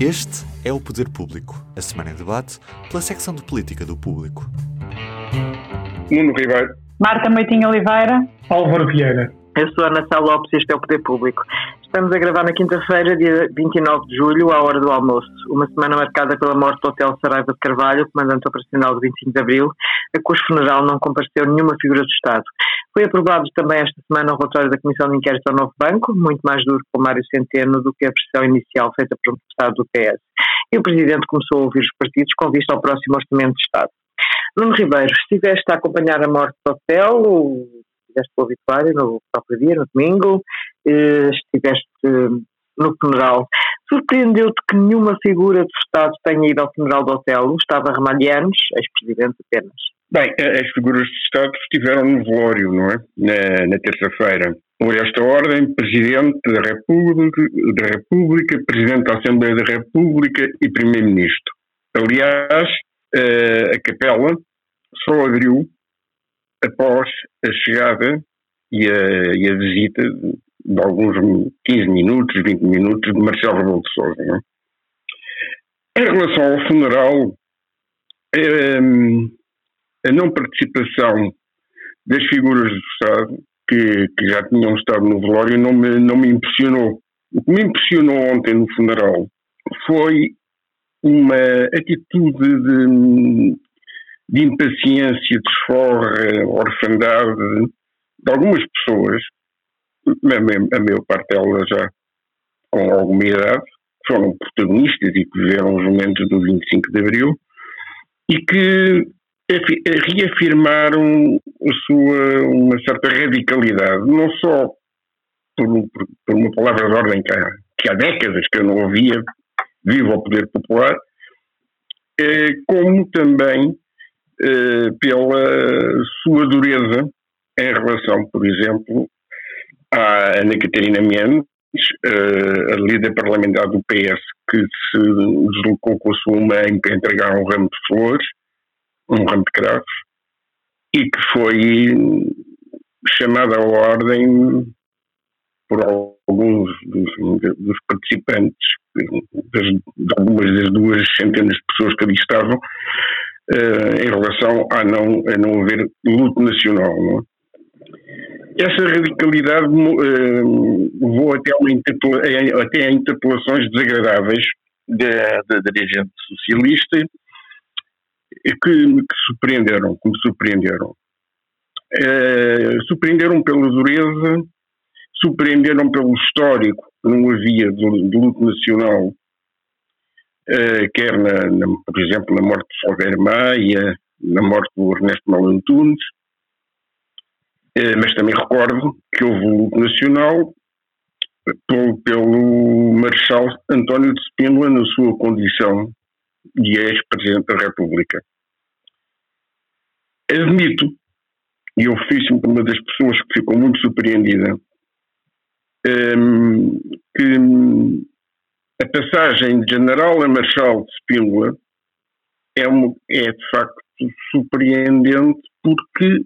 Este é o Poder Público, a semana em debate pela secção de política do Público. Nuno Ribeiro. Marta Moitinho Oliveira. Álvaro Vieira. Eu sou Ana Sá Lopes e este é o Poder Público. Estamos a gravar na quinta-feira, dia 29 de julho, à hora do almoço. Uma semana marcada pela morte do Hotel Saraiva de Carvalho, comandante operacional do 25 de Abril, a cujo funeral não compareceu nenhuma figura do Estado. Foi aprovado também esta semana o relatório da Comissão de Inquérito ao Novo Banco, muito mais duro com Mário Centeno do que a versão inicial feita por um deputado do PS. E o Presidente começou a ouvir os partidos com vista ao próximo Orçamento de Estado. Nuno Ribeiro, estiveste a acompanhar a morte do hotel, estiveste o obituário no próprio dia, no domingo, estiveste eh, no funeral. Surpreendeu-te que nenhuma figura do Estado tenha ido ao funeral do hotel? Estava Ramalhianos, ex-presidente apenas. Bem, as figuras de Estado estiveram no velório, não é? Na, na terça-feira. Por esta ordem, Presidente da República, da República, Presidente da Assembleia da República e Primeiro-Ministro. Aliás, eh, a capela só abriu após a chegada e a, e a visita de alguns 15 minutos, 20 minutos de Marcelo Rebelo de Sousa. Não é? Em relação ao funeral, a não participação das figuras do Estado, que, que, já tinham estado no velório, não me, não me impressionou. O que me impressionou ontem no funeral foi uma atitude de, de impaciência, desforra, orfandade de algumas pessoas, a maior parte delas já com alguma idade, foram protagonistas e que viveram os momentos do 25 de Abril e que reafirmaram a sua, uma certa radicalidade, não só por, por, por uma palavra de ordem que há, que há décadas que eu não ouvia, viva o poder popular, eh, como também eh, pela sua dureza em relação, por exemplo, à Ana Catarina Mendes, eh, a líder parlamentar do PS, que se deslocou com a sua mãe para entregar um ramo de flores, um ramo de cravos, e que foi chamada à ordem por alguns dos, dos participantes, de algumas das duas centenas de pessoas que ali estavam, uh, em relação a não, a não haver luto nacional. Não é? Essa radicalidade uh, levou até, uma até a interpelações desagradáveis da, da dirigente socialista que, que surpreenderam, que me surpreenderam. Uh, surpreenderam pela dureza, surpreenderam pelo histórico que não havia de, de luto nacional, uh, quer, na, na, por exemplo, na morte de Salgueiro Maia, na morte do Ernesto Malantunes, mas também recordo que houve um luto nacional pelo, pelo Marechal António de Spínola na sua condição de ex-presidente da República. Admito, e eu fiz-me uma das pessoas que ficou muito surpreendida, um, que a passagem de general a marechal de Spínola é, é de facto surpreendente porque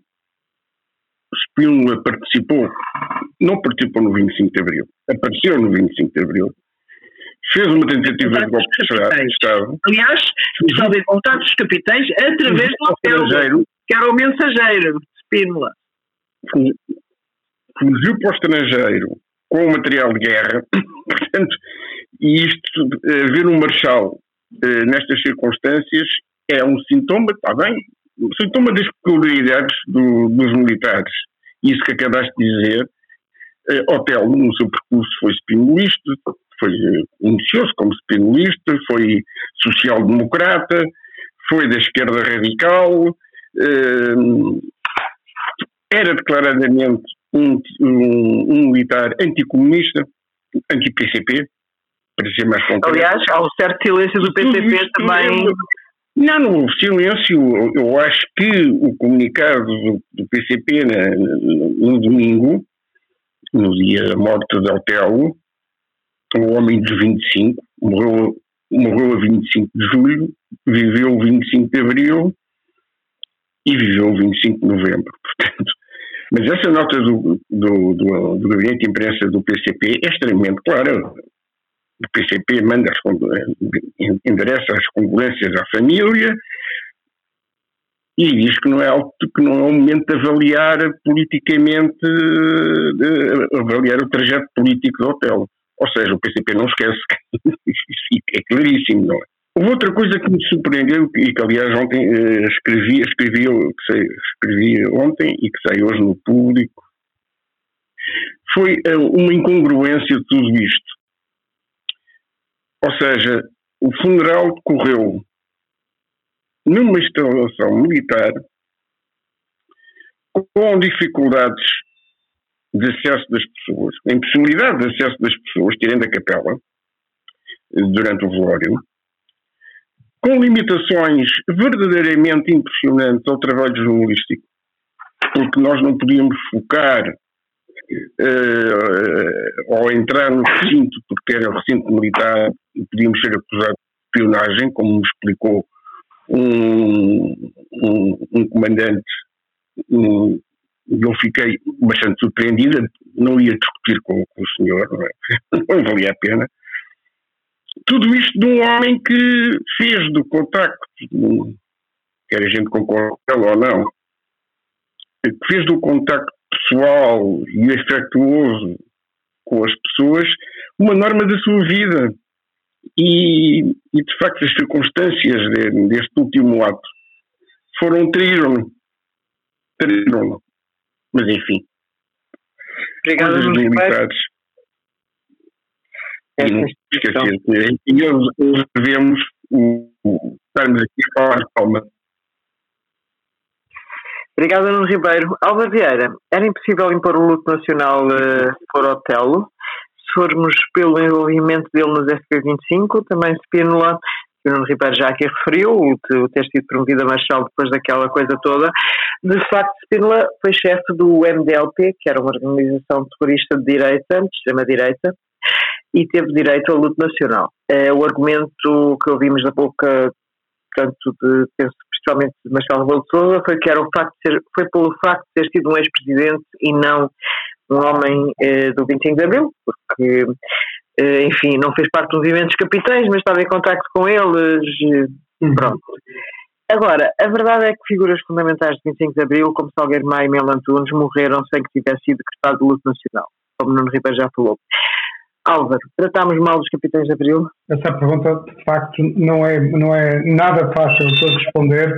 Spínola participou, não participou no 25 de Abril, apareceu no 25 de Abril, fez uma tentativa de golpe de Estado. Aliás, só de contato dos capitães através do estrangeiro, que era o mensageiro de Spínola. Fugiu para o estrangeiro com o material de guerra, portanto, e isto, eh, ver um marechal eh, nestas circunstâncias é um sintoma, está bem, sintoma das peculiaridades do, dos militares. Isso que acabaste de dizer, uh, Otelo, no seu percurso, foi espinolista, foi, iniciou-se como espinolista, foi social-democrata, foi da esquerda radical, uh, era declaradamente um, um, um militar anticomunista, anti-PCP, para ser mais concreto. Aliás, há um certo silêncio do PCP também. Não, não houve silêncio. Eu acho que o comunicado do, do PCP na, no, domingo, no dia da morte de Otelo, um homem de 25, morreu, morreu a 25 de julho, viveu o 25 de abril e viveu o 25 de novembro. Portanto, mas essa nota do, do, do, do gabinete de imprensa do PCP é extremamente clara. O PCP manda as, endereça as condolências à família e diz que não é que não é o momento de avaliar politicamente de avaliar o trajeto político do hotel. Ou seja, o PCP não esquece, é claríssimo, não é? Houve outra coisa que me surpreendeu e que aliás ontem eh, escrevi, escrevi, sei, escrevi ontem e que sai hoje no público foi eh, uma incongruência de tudo isto. Ou seja, o funeral decorreu numa instalação militar com dificuldades de acesso das pessoas, impossibilidade de acesso das pessoas, tirando a capela, durante o velório, com limitações verdadeiramente impressionantes ao trabalho jornalístico, porque nós não podíamos focar uh, ao entrar no recinto, porque era o recinto militar, e podíamos ser acusados de espionagem, como me explicou um, um, um comandante, um, eu fiquei bastante surpreendida, não ia discutir com, com o senhor, não, é? não valia a pena. Tudo isto de um homem que fez do contacto, quer a gente concorde ou não, que fez do contacto pessoal e afetuoso com as pessoas uma norma da sua vida. E, e de facto as circunstâncias de, deste último ato foram traíram-no. Traíram-no. Mas enfim. Obrigado, coisas militares. É, e não esquecer. E nós devemos estarmos aqui a falar calma. Obrigado, Nuno Ribeiro. Alva Vieira, era impossível impor o luto nacional uh, por Otelo. Se formos pelo envolvimento dele nos FP25, também Spínola, que o Nuno Ribeiro já aqui referiu, o, ter sido promovido a Marshal depois daquela coisa toda. De facto, Spínola foi chefe do MDLP, que era uma organização terrorista de direita, de extrema-direita, e teve direito ao luto nacional. Uh, o argumento que ouvimos da boca, tanto de, penso, especialmente de Marcelo Rebelo de Sousa, foi que era o facto de ser, foi pelo facto de ter sido um ex-presidente e não um homem uh, do 25 de Abril, porque, uh, enfim, não fez parte dos movimentos capitães, mas estava em contacto com eles, uhum. pronto. Agora, a verdade é que figuras fundamentais de 25 de Abril, como Salgueiro Maia e Mel Antunes, morreram sem que tivesse sido decretado de luto nacional, como Nuno Ribeiro já falou. Álvaro, tratámos mal dos capitães de Abril? Essa pergunta, de facto, não é, não é nada fácil de responder,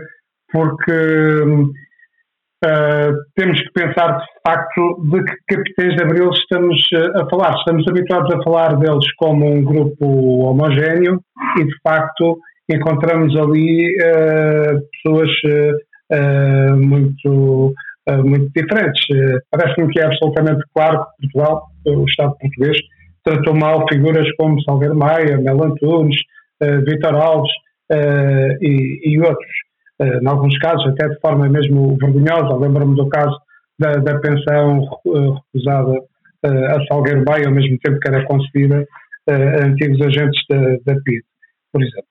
porque uh, temos que pensar, de facto, de que capitães de Abril estamos uh, a falar. Estamos habituados a falar deles como um grupo homogéneo e, de facto, encontramos ali uh, pessoas muito, muito diferentes. Parece-me que é absolutamente claro que Portugal, o Estado português, tratou mal figuras como Salgueiro Maia, Mel Antunes, uh, Vitor Alves uh, e, e, outros. Uh, em alguns casos, até de forma mesmo vergonhosa. Lembro-me do caso da, da pensão recusada a Salgueiro Maia, ao mesmo tempo que era concedida a antigos agentes da, da PID, por exemplo.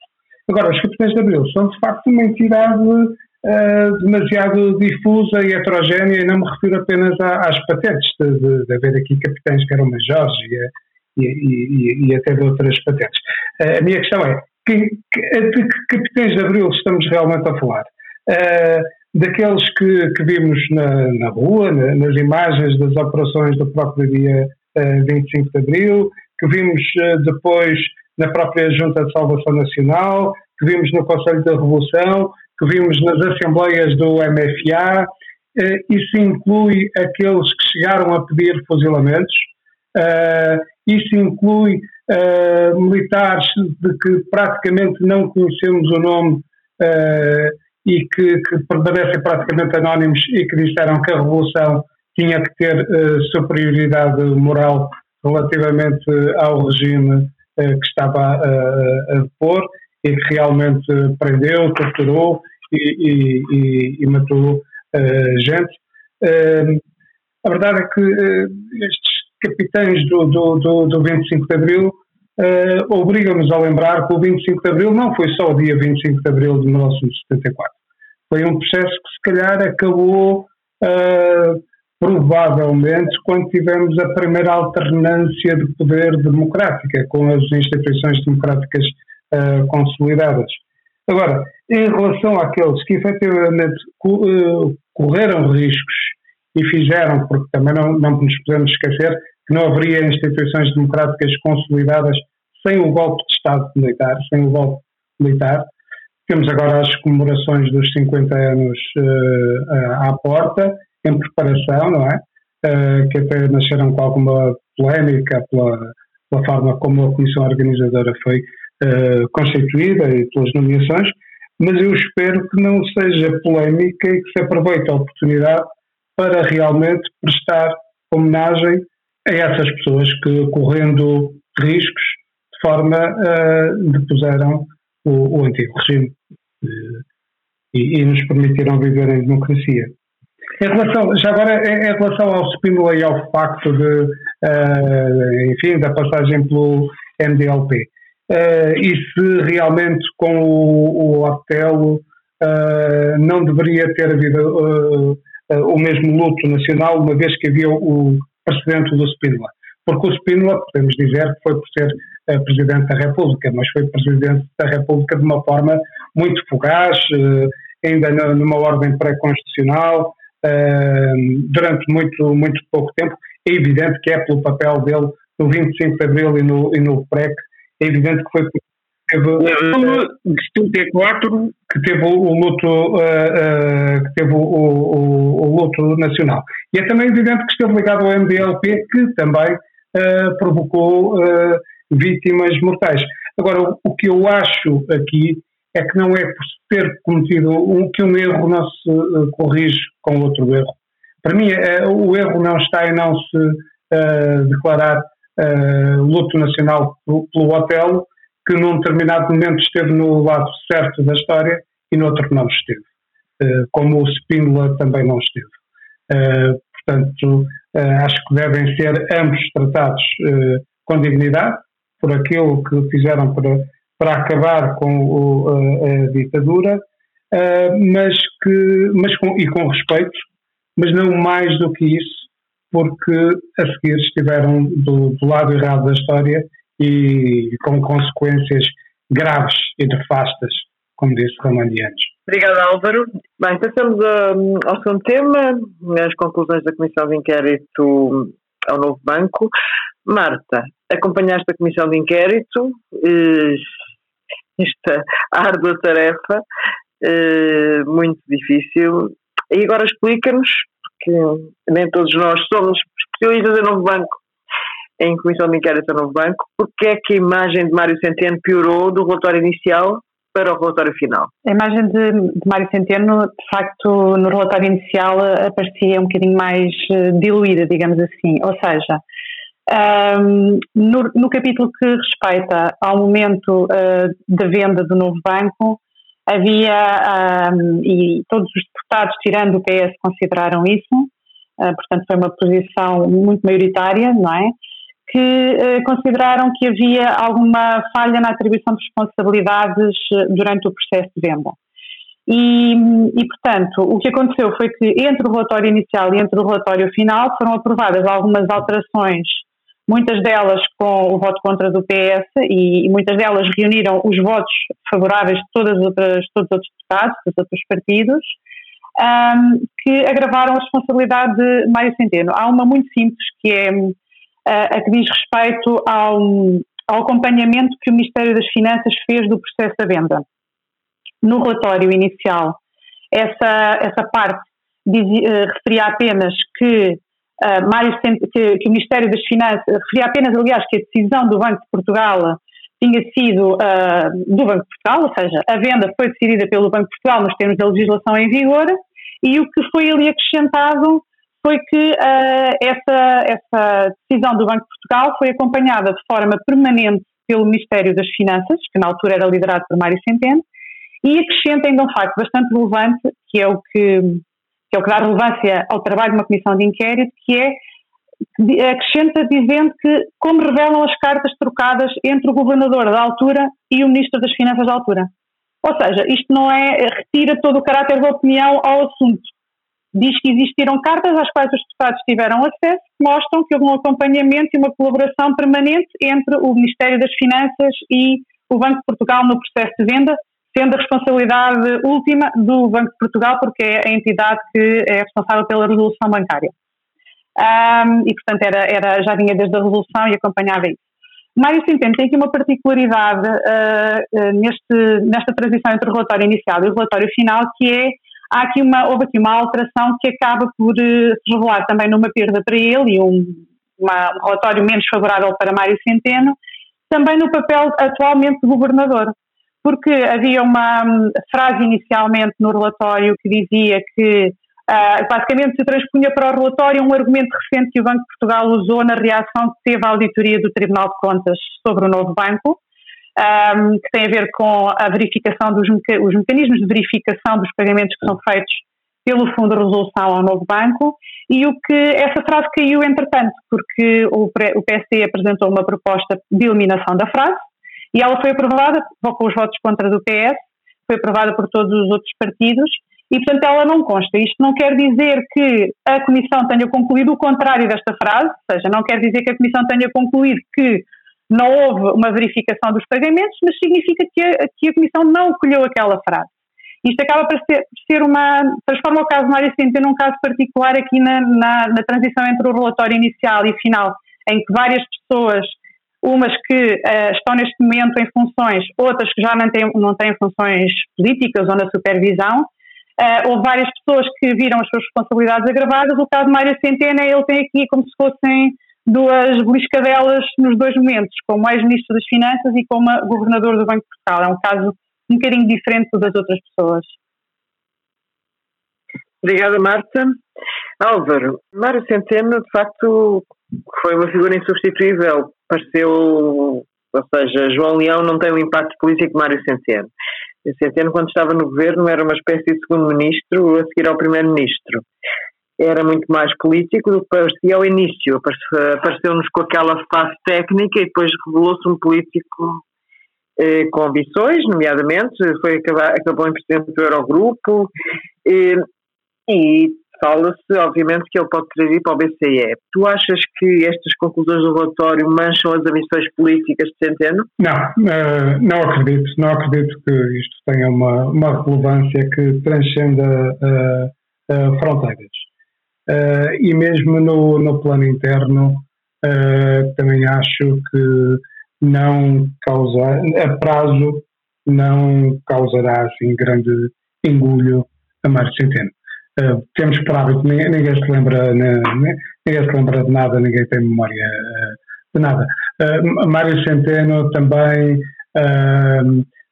Agora, os capitães de Abril são, de facto, uma entidade Uh, demasiado difusa e heterogénea, e não me refiro apenas às patentes de, de, de, haver aqui capitães que eram majores e, e, e, até de outras patentes. A minha questão é, que, que, de que capitães de Abril estamos realmente a falar? Uh, daqueles que, que vimos na, na rua, na, nas imagens das operações do próprio dia uh, 25 de Abril, que vimos depois na própria Junta de Salvação Nacional, que vimos no Conselho da Revolução, que vimos nas assembleias do MFA, isso inclui aqueles que chegaram a pedir fuzilamentos, isso inclui uh, militares de que praticamente não conhecemos o nome uh, e que, que, permanecem praticamente anónimos e que disseram que a Revolução tinha que ter superioridade moral relativamente ao regime que estava a, depor e que realmente prendeu, torturou e, e, e matou gente. a verdade é que estes capitães do, do, do, do 25 de Abril uh, obrigam-nos a lembrar que o 25 de Abril não foi só o dia 25 de Abril de 1974. Foi um processo que, se calhar, acabou uh, provavelmente quando tivemos a primeira alternância de poder democrática, com as instituições democráticas uh, consolidadas. Agora, em relação àqueles que efetivamente correram riscos e fizeram, porque também não, não nos podemos esquecer que não haveria instituições democráticas consolidadas sem o golpe de Estado militar, sem o golpe militar. Temos agora as comemorações dos 50 anos uh, à porta, em preparação, não é? Uh, que até nasceram com alguma polémica pela, pela forma como a comissão organizadora foi uh, constituída e pelas nomeações, mas eu espero que não seja polémica e que se aproveite a oportunidade para realmente prestar homenagem a essas pessoas que, correndo riscos, de forma uh, depuseram o, o antigo regime uh, e, e, nos permitiram viver em democracia. Em relação, já agora, em, em relação ao Spínola e ao facto de, uh, enfim, da passagem pelo MDLP, uh, e se realmente com o, o não deveria ter havido o mesmo luto nacional, uma vez que havia o precedente do Spínola. Porque o Spínola, podemos dizer que foi por ser uh, Presidente da República, mas foi Presidente da República de uma forma muito fugaz, uh, ainda numa ordem pré-constitucional, uh, durante muito, muito pouco tempo. É evidente que é pelo papel dele no 25 de Abril e no, e no PREC, é evidente que foi teve, de 74 que teve o, luto uh, uh, que teve o, o, o, luto nacional. E é também evidente que esteve ligado ao MDLP que também uh, provocou vítimas mortais. Agora o, o, que eu acho aqui é que não é por ter cometido um, que um erro não se corrige com outro erro. Para mim o erro não está em não se declarar luto nacional pelo, pelo hotel que num determinado momento esteve no lado certo da história e no outro não esteve, uh, como o Spínola também não esteve. Uh, portanto, uh, acho que devem ser ambos tratados com dignidade por aquilo que fizeram para, para acabar com o, a, a, ditadura, mas que, mas com, e com respeito, mas não mais do que isso, porque a seguir estiveram do, do lado errado da história e com consequências graves e nefastas, como disse Romandianos. Obrigada, Álvaro. Bem, passamos um, ao segundo tema, as conclusões da Comissão de Inquérito ao Novo Banco. Marta, acompanhaste a Comissão de Inquérito, esta árdua tarefa, eh, muito difícil, e agora explica-nos, porque nem todos nós somos especialistas em Novo Banco, em comissão de inquérito ao Novo Banco, porque é que a imagem de Mário Centeno piorou do relatório inicial para o relatório final? A imagem de, de Mário Centeno, de facto, no relatório inicial aparecia um bocadinho mais eh, diluída, digamos assim, ou seja, um, no, no, capítulo que respeita ao momento uh, da venda do novo banco, havia, um, e todos os deputados, tirando o PS, consideraram isso, uh, portanto foi uma posição muito maioritária, não é? Que eh, consideraram que havia alguma falha na atribuição de responsabilidades eh, durante o processo de venda. E, e, portanto, o que aconteceu foi que entre o relatório inicial e entre o relatório final foram aprovadas algumas alterações, muitas delas com o voto contra do PS e, e muitas delas reuniram os votos favoráveis de todas as outras, todos os outros deputados, dos outros partidos, um, que agravaram a responsabilidade de Mário Centeno. Há uma muito simples que é a que diz respeito ao, ao acompanhamento que o Ministério das Finanças fez do processo da venda. No relatório inicial, essa, essa parte diz, uh, referia apenas que, uh, que, que, o Ministério das Finanças, referia apenas, aliás, que a decisão do Banco de Portugal tinha sido uh, do Banco de Portugal, ou seja, a venda foi decidida pelo Banco de Portugal nos termos da legislação em vigor, e o que foi ali acrescentado foi que uh, essa, essa decisão do Banco de Portugal foi acompanhada de forma permanente pelo Ministério das Finanças, que na altura era liderado por Mário Centeno, e acrescenta ainda um facto bastante relevante, que é o que, que, é o que dá relevância ao trabalho de uma comissão de inquérito, que é acrescenta dizendo que como revelam as cartas trocadas entre o governador da altura e o ministro das Finanças da altura. Ou seja, isto não é retira todo o caráter da opinião ao assunto, diz que existiram cartas às quais os deputados tiveram acesso que mostram que houve um acompanhamento e uma colaboração permanente entre o Ministério das Finanças e o Banco de Portugal no processo de venda, sendo a responsabilidade última do Banco de Portugal, porque é a entidade que é responsável pela resolução bancária. Um, e, portanto, era, era, já vinha desde a resolução e acompanhava isso. Mário Centeno tem aqui uma particularidade uh, uh, neste, nesta transição entre o relatório inicial e o relatório final, que é há aqui uma, houve aqui uma alteração que acaba por uh, se revelar também numa perda para ele e um, uma, um relatório menos favorável para Mário Centeno, também no papel atualmente de governador. Porque havia uma um, frase inicialmente no relatório que dizia que uh, basicamente se transpunha para o relatório um argumento recente que o Banco de Portugal usou na reação que teve à auditoria do Tribunal de Contas sobre o novo banco, um, que tem a ver com a verificação dos meca os mecanismos de verificação dos pagamentos que são feitos pelo Fundo de Resolução ao novo banco e o que essa frase caiu entretanto, porque o, o PSD apresentou uma proposta de eliminação da frase e ela foi aprovada com os votos contra do PS, foi aprovada por todos os outros partidos e, portanto, ela não consta. Isto não quer dizer que a Comissão tenha concluído o contrário desta frase, ou seja, não quer dizer que a Comissão tenha concluído que não houve uma verificação dos pagamentos, mas significa que a, que a Comissão não acolheu aquela frase. Isto acaba por ser, ser uma. transforma o caso Mário Centeno num caso particular aqui na, na, na, transição entre o relatório inicial e final, em que várias pessoas, umas que uh, estão neste momento em funções, outras que já não têm, não têm funções políticas ou na supervisão, uh, houve várias pessoas que viram as suas responsabilidades agravadas. O caso de Mário Centeno, ele tem aqui como se fossem duas beliscadelas nos dois momentos, como ex-ministro das Finanças e como governador do Banco de Portugal. É um caso um bocadinho diferente das outras pessoas. Obrigada, Marta. Álvaro, Mário Centeno, de facto, foi uma figura insubstituível. Pareceu, ou seja, João Leão não tem o impacto político que Mário Centeno. Centeno, quando estava no governo, era uma espécie de segundo-ministro a seguir ao primeiro-ministro era muito mais político do que parecia ao início. Apareceu-nos com aquela face técnica e depois revelou-se um político eh, com ambições, nomeadamente, foi acabar, acabou em presidente do Eurogrupo eh, e fala-se, obviamente, que ele pode ir para o BCE. Tu achas que estas conclusões do relatório mancham as ambições políticas de Centeno? Não, uh, não acredito. Não acredito que isto tenha uma, uma relevância que transcenda uh, uh, fronteiras. Uh, e mesmo no, no plano interno, uh, também acho que não causa, a prazo, não causará assim grande engulho a Mário Centeno. Uh, temos por hábito, ninguém, ninguém, se lembra, ninguém se lembra de nada, ninguém tem memória de nada. Mário Centeno também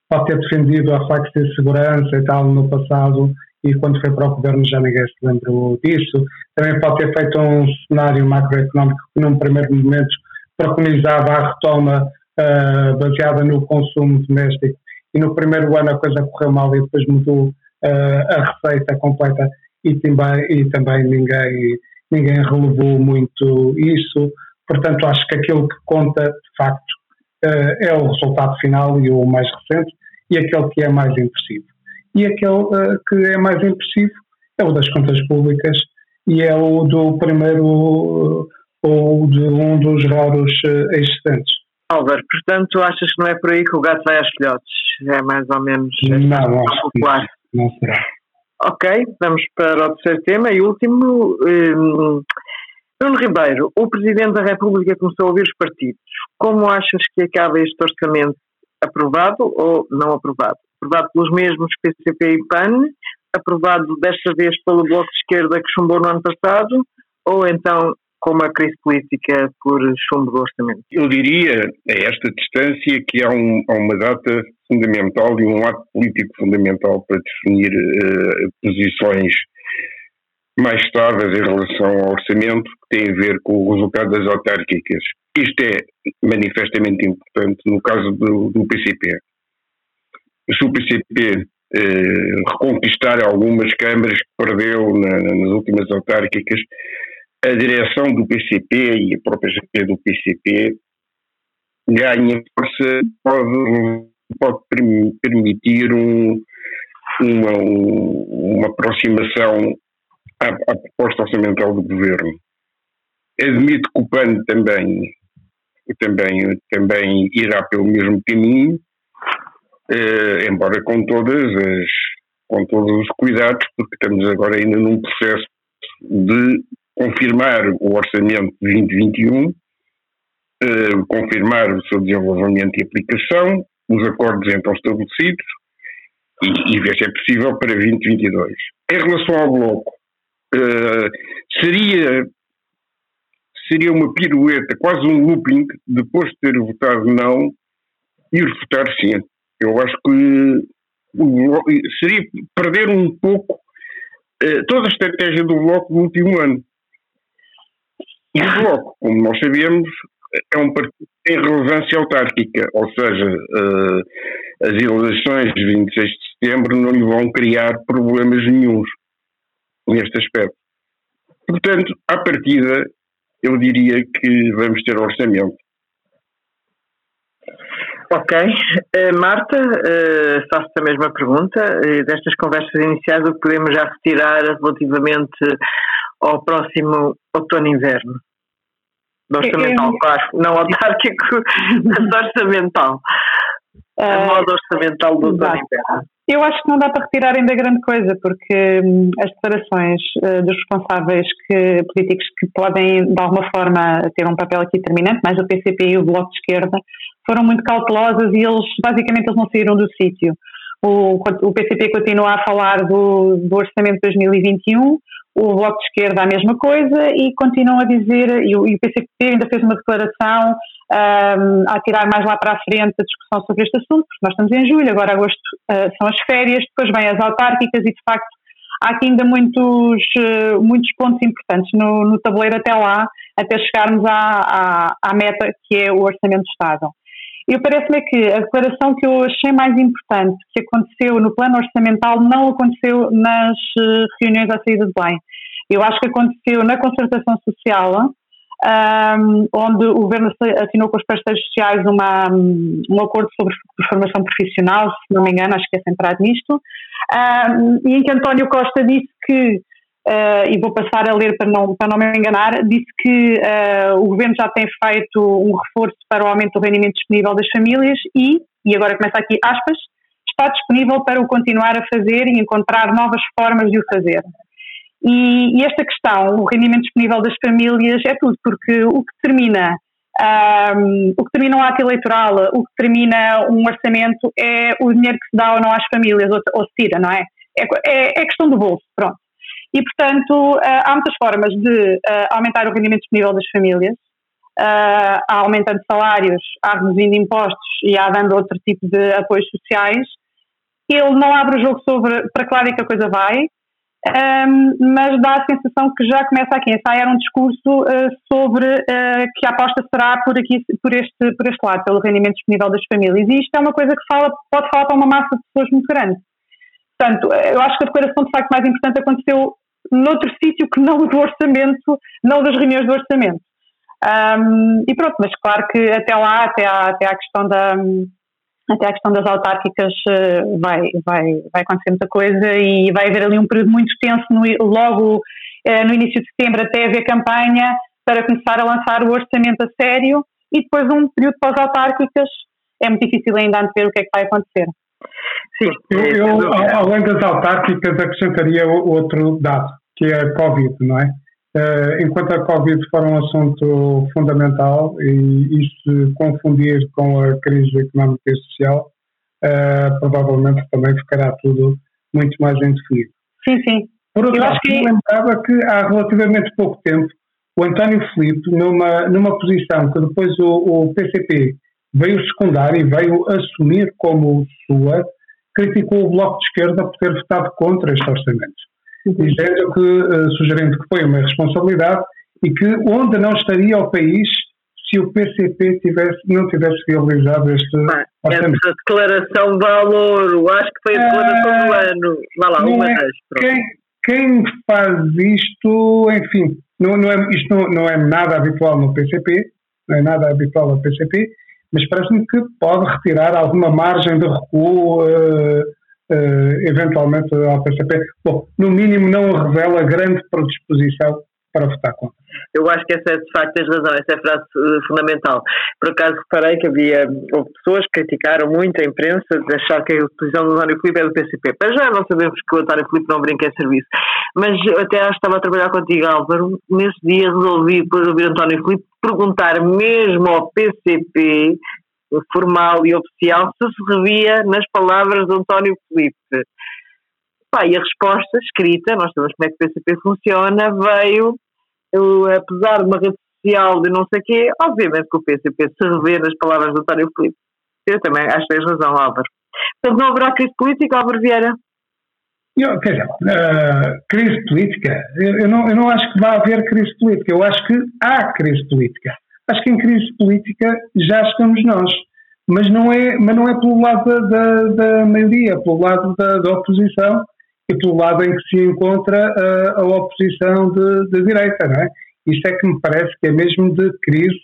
pode ter defendido a facto de segurança e tal no passado e quando foi para o governo já ninguém se lembrou disso. Também pode ter feito um cenário macroeconómico que num primeiro momento preconizava a retoma uh, baseada no consumo doméstico e no primeiro ano a coisa correu mal e depois mudou uh, a receita completa e também, e também ninguém, ninguém relevou muito isso. Portanto, acho que aquilo que conta, de facto, uh, é o resultado final e o mais recente e aquele que é mais impressivo e aquele uh, que é mais impressivo é o das contas públicas e é o do primeiro uh, ou de um dos raros uh, existentes. Álvaro, portanto, achas que não é por aí que o gato vai aos filhotes? É mais ou menos não, acho popular. não será. Ok, vamos para o terceiro tema e último. Um, Bruno Ribeiro, o Presidente da República começou a ouvir os partidos. Como achas que acaba este orçamento? Aprovado ou não aprovado? Aprovado pelos mesmos PCP e PAN, aprovado desta vez pelo Bloco de Esquerda que chumbou no ano passado, ou então com uma crise política por chumbo do orçamento? Eu diria, a esta distância, que há, um, há uma data fundamental e um ato político fundamental para definir uh, posições mais estáveis em relação ao orçamento, que tem a ver com o resultado das autárquicas. Isto é manifestamente importante no caso do, do PCP se o PCP eh, reconquistar algumas câmaras que perdeu na, nas últimas autárquicas, a direção do PCP e a própria GP do PCP ganha força, pode, pode permitir um, uma, uma aproximação à, à proposta orçamental do governo. Admito que o PAN também, também, também irá pelo mesmo caminho, eh, embora com todas as com todos os cuidados, porque estamos agora ainda num processo de confirmar o orçamento de 2021, eh, confirmar o seu desenvolvimento e aplicação, os acordos então estabelecidos e, e ver se é possível para 2022. Em relação ao bloco, eh, seria seria uma pirueta, quase um looping, depois de ter votado não, ir votar sim. Eu acho que seria perder um pouco uh, toda a estratégia do Bloco no último ano. E o Bloco, como nós sabemos, é um partido em relevância autárquica, ou seja, uh, as eleições de 26 de setembro não lhe vão criar problemas nenhums neste aspecto. Portanto, à partida, eu diria que vamos ter orçamento. Ok. Uh, Marta, uh, faço-te a mesma pergunta. Uh, destas conversas iniciais, o que podemos já retirar relativamente ao próximo outono-inverno? Orçamental, claro. Não autárquico, mas orçamental. A moda orçamental do outono-inverno. Eu acho que não dá para retirar ainda grande coisa, porque hum, as declarações uh, dos responsáveis que, políticos que podem, de alguma forma, ter um papel aqui determinante, mais o PCP e o Bloco de Esquerda, foram muito cautelosas e eles, basicamente, eles não saíram do sítio. O, o PCP continua a falar do, do orçamento de 2021, o Bloco de Esquerda a mesma coisa e continuam a dizer, e o, PCP ainda fez uma declaração um, a tirar mais lá para a frente a discussão sobre este assunto, porque nós estamos em julho, agora agosto uh, são as férias, depois vêm as autárquicas e de facto há aqui ainda muitos, uh, muitos pontos importantes no, no, tabuleiro até lá, até chegarmos à, à, à meta que é o Orçamento Estado. E parece-me que a declaração que eu achei mais importante que aconteceu no plano orçamental não aconteceu nas uh, reuniões à saída de bem. Eu acho que aconteceu na concertação social, um, onde o governo assinou com os parceiros sociais uma, um acordo sobre formação profissional, se não me engano, acho que é centrado nisto, um, e em que António Costa disse que, uh, e vou passar a ler para não, para não me enganar, disse que uh, o governo já tem feito um reforço para o aumento do rendimento disponível das famílias e, e agora começa aqui aspas, está disponível para o continuar a fazer e encontrar novas formas de o fazer. E, e, esta questão, o rendimento disponível das famílias, é tudo, porque o que determina um, o que determina um ato eleitoral, o que determina um orçamento é o dinheiro que se dá ou não às famílias, ou, ou se tira, não é? É, é? é, questão do bolso, pronto. E, portanto, uh, há muitas formas de uh, aumentar o rendimento disponível das famílias, uh, há aumentando salários, há reduzindo impostos e há dando outro tipo de apoios sociais. Ele não abre o jogo sobre para que lado é que a coisa vai, um, mas dá a sensação que já começa aqui a ensaiar um discurso sobre que a aposta será por aqui, por este, por este lado, pelo rendimento disponível das famílias. E isto é uma coisa que fala, pode falar para uma massa de pessoas muito grande. Portanto, eu acho que a declaração de facto mais importante aconteceu noutro sítio que não do orçamento, não das reuniões do orçamento. Um, e pronto, mas claro que até lá, até à, até à questão da, até a questão das autárquicas eh, vai, vai, vai acontecer muita coisa e vai haver ali um período muito tenso no, logo eh, no início de setembro até haver campanha para começar a lançar o orçamento a sério e depois um período pós-autárquicas é muito difícil ainda antever o que é que vai acontecer. Sim, eu, eu além das autárquicas acrescentaria outro dado, que é a Covid, não é? Uh, enquanto a Covid for um assunto fundamental e isto confundir com a crise económica e social, uh, provavelmente também ficará tudo muito mais indefinido. Sim, sim. Por outro lado, que... lembrava que há relativamente pouco tempo o António Filipe, numa, numa posição que depois o, o PCP veio secundar e veio assumir como sua, criticou o Bloco de Esquerda por ter votado contra este orçamento dizendo que, uh, sugerindo que foi uma irresponsabilidade e que onde não estaria o país se o PCP tivesse, não tivesse realizado este ah, Essa declaração valor, acho que foi a declaração do ah, ano. Vá lá, uma é, quem, quem, faz isto, enfim, não, não é, isto não, não é nada habitual no PCP, não é nada habitual no PCP, mas parece-me que pode retirar alguma margem de recuo uh, uh, eventualmente ao PCP. Bom, no mínimo não revela grande predisposição para votar contra. Eu acho que essa, de facto, tens razão, essa é a frase uh, fundamental. Por acaso reparei que havia houve pessoas que criticaram muito a imprensa de achar que a posição do António Filipe é do PCP. Para já não sabemos que o António Filipe não brinca em serviço. Mas até acho que estava a trabalhar contigo, Álvaro. Nesse dia resolvi, depois de ouvir António Filipe, perguntar mesmo ao PCP, formal e oficial, se se revia nas palavras de António Filipe. Pá, e a resposta escrita, nós sabemos como é que o PCP funciona, veio, eu, apesar de uma rede social de não sei o quê, obviamente que o PCP se revê nas palavras do António Filipe. Eu também acho que tens razão, Álvaro. Portanto, não haverá crise política, Álvaro Vieira? Eu, quer dizer, uh, crise política, eu, eu, não, eu não acho que vai haver crise política, eu acho que há crise política. Acho que em crise política já estamos nós, mas não é, mas não é pelo lado da, da, da maioria, pelo lado da, da, oposição pelo lado em que se encontra uh, a oposição de, direita, não é? Isto é que me parece que é mesmo de crise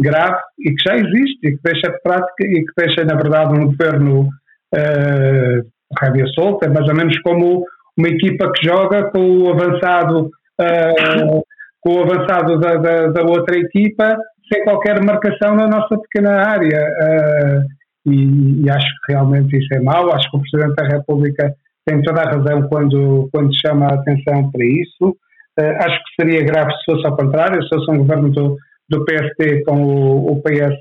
grave e que já existe e que deixa prática e que deixa, na verdade, um governo uh, rédea solta, mais ou menos como uma equipa que joga com o avançado, uh, com o avançado da, da, da, outra equipa sem qualquer marcação na nossa pequena área. Uh, e, e, acho que realmente isso é mau. Acho que o Presidente da República tem toda a razão quando, quando chama a atenção para isso. Uh, acho que seria grave se fosse ao contrário, se fosse um governo do, do PSD com o, o PS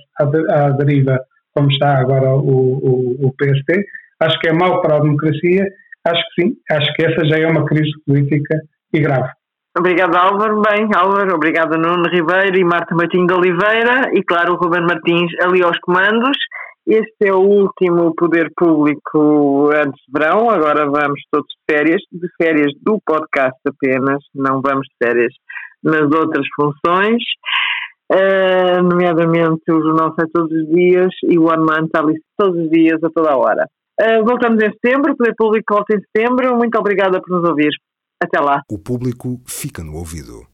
à, deriva, como está agora o, o, o PSD acho que é mau para a democracia, acho que sim, acho que essa já é uma crise política e grave. Obrigado Álvaro, bem Álvaro, obrigado Nuno Ribeiro e Marta Martins de Oliveira e claro o Ruben Martins ali aos comandos. Este é o último poder público antes de verão, agora vamos todos de férias, de férias do podcast apenas, não vamos de férias nas outras funções, uh, nomeadamente o Jornal Sai Todos os Dias e o One Man está ali todos os dias, a toda a hora. Uh, voltamos em setembro, o Poder Público volta em setembro. Muito obrigada por nos ouvir. Até lá. O público fica no ouvido.